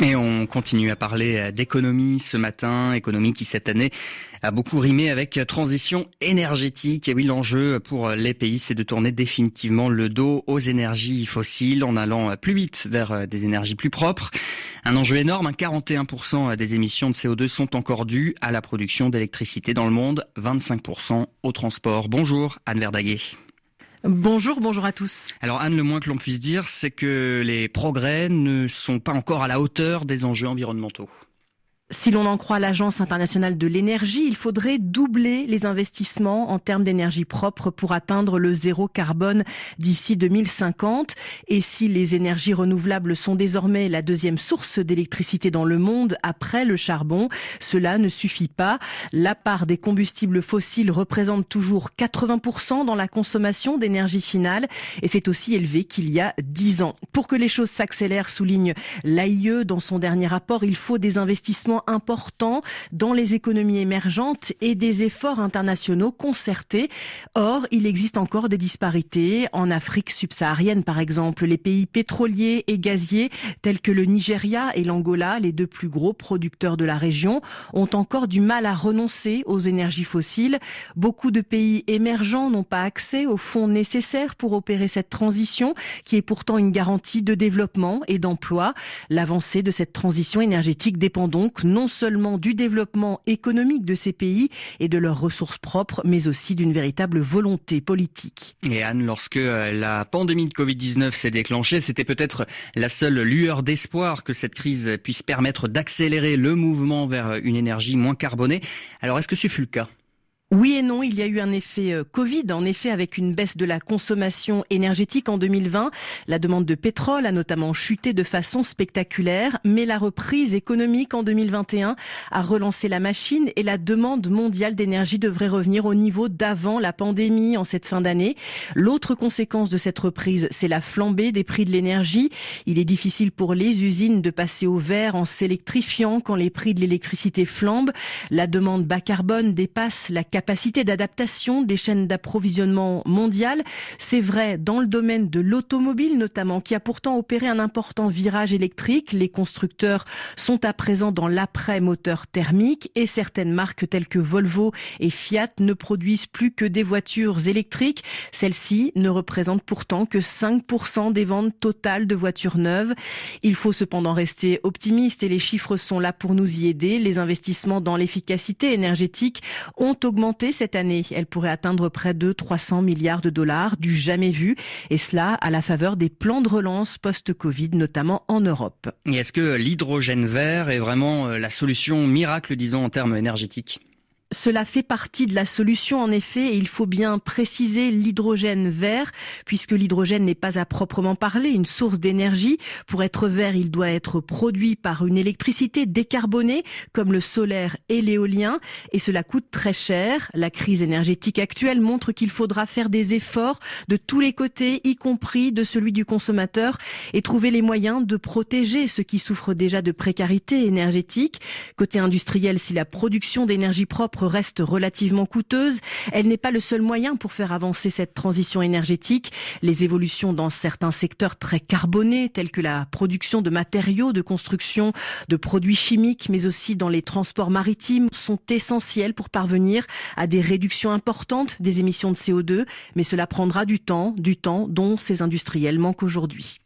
Et on continue à parler d'économie ce matin, économie qui cette année a beaucoup rimé avec transition énergétique. Et oui, l'enjeu pour les pays, c'est de tourner définitivement le dos aux énergies fossiles en allant plus vite vers des énergies plus propres. Un enjeu énorme, 41% des émissions de CO2 sont encore dues à la production d'électricité dans le monde, 25% au transport. Bonjour Anne Verdaguet. Bonjour, bonjour à tous. Alors Anne, le moins que l'on puisse dire, c'est que les progrès ne sont pas encore à la hauteur des enjeux environnementaux. Si l'on en croit l'Agence internationale de l'énergie, il faudrait doubler les investissements en termes d'énergie propre pour atteindre le zéro carbone d'ici 2050. Et si les énergies renouvelables sont désormais la deuxième source d'électricité dans le monde après le charbon, cela ne suffit pas. La part des combustibles fossiles représente toujours 80% dans la consommation d'énergie finale et c'est aussi élevé qu'il y a 10 ans. Pour que les choses s'accélèrent, souligne l'AIE dans son dernier rapport, il faut des investissements important dans les économies émergentes et des efforts internationaux concertés. Or, il existe encore des disparités. En Afrique subsaharienne, par exemple, les pays pétroliers et gaziers, tels que le Nigeria et l'Angola, les deux plus gros producteurs de la région, ont encore du mal à renoncer aux énergies fossiles. Beaucoup de pays émergents n'ont pas accès aux fonds nécessaires pour opérer cette transition, qui est pourtant une garantie de développement et d'emploi. L'avancée de cette transition énergétique dépend donc non seulement du développement économique de ces pays et de leurs ressources propres, mais aussi d'une véritable volonté politique. Et Anne, lorsque euh, la pandémie de Covid-19 s'est déclenchée, c'était peut-être la seule lueur d'espoir que cette crise puisse permettre d'accélérer le mouvement vers une énergie moins carbonée. Alors est-ce que ce fut le cas? Oui et non, il y a eu un effet euh, Covid, en effet avec une baisse de la consommation énergétique en 2020. La demande de pétrole a notamment chuté de façon spectaculaire, mais la reprise économique en 2021 a relancé la machine et la demande mondiale d'énergie devrait revenir au niveau d'avant la pandémie en cette fin d'année. L'autre conséquence de cette reprise, c'est la flambée des prix de l'énergie. Il est difficile pour les usines de passer au vert en s'électrifiant quand les prix de l'électricité flambent. La demande bas carbone dépasse la d'adaptation des chaînes d'approvisionnement mondiales. C'est vrai dans le domaine de l'automobile notamment, qui a pourtant opéré un important virage électrique. Les constructeurs sont à présent dans l'après-moteur thermique et certaines marques telles que Volvo et Fiat ne produisent plus que des voitures électriques. Celles-ci ne représentent pourtant que 5% des ventes totales de voitures neuves. Il faut cependant rester optimiste et les chiffres sont là pour nous y aider. Les investissements dans l'efficacité énergétique ont augmenté cette année. Elle pourrait atteindre près de 300 milliards de dollars, du jamais vu, et cela à la faveur des plans de relance post-Covid, notamment en Europe. Est-ce que l'hydrogène vert est vraiment euh, la solution miracle, disons, en termes énergétiques? Cela fait partie de la solution en effet et il faut bien préciser l'hydrogène vert puisque l'hydrogène n'est pas à proprement parler une source d'énergie. Pour être vert, il doit être produit par une électricité décarbonée comme le solaire et l'éolien et cela coûte très cher. La crise énergétique actuelle montre qu'il faudra faire des efforts de tous les côtés, y compris de celui du consommateur et trouver les moyens de protéger ceux qui souffrent déjà de précarité énergétique. Côté industriel, si la production d'énergie reste relativement coûteuse. Elle n'est pas le seul moyen pour faire avancer cette transition énergétique. Les évolutions dans certains secteurs très carbonés, tels que la production de matériaux de construction, de produits chimiques, mais aussi dans les transports maritimes, sont essentielles pour parvenir à des réductions importantes des émissions de CO2. Mais cela prendra du temps, du temps dont ces industriels manquent aujourd'hui.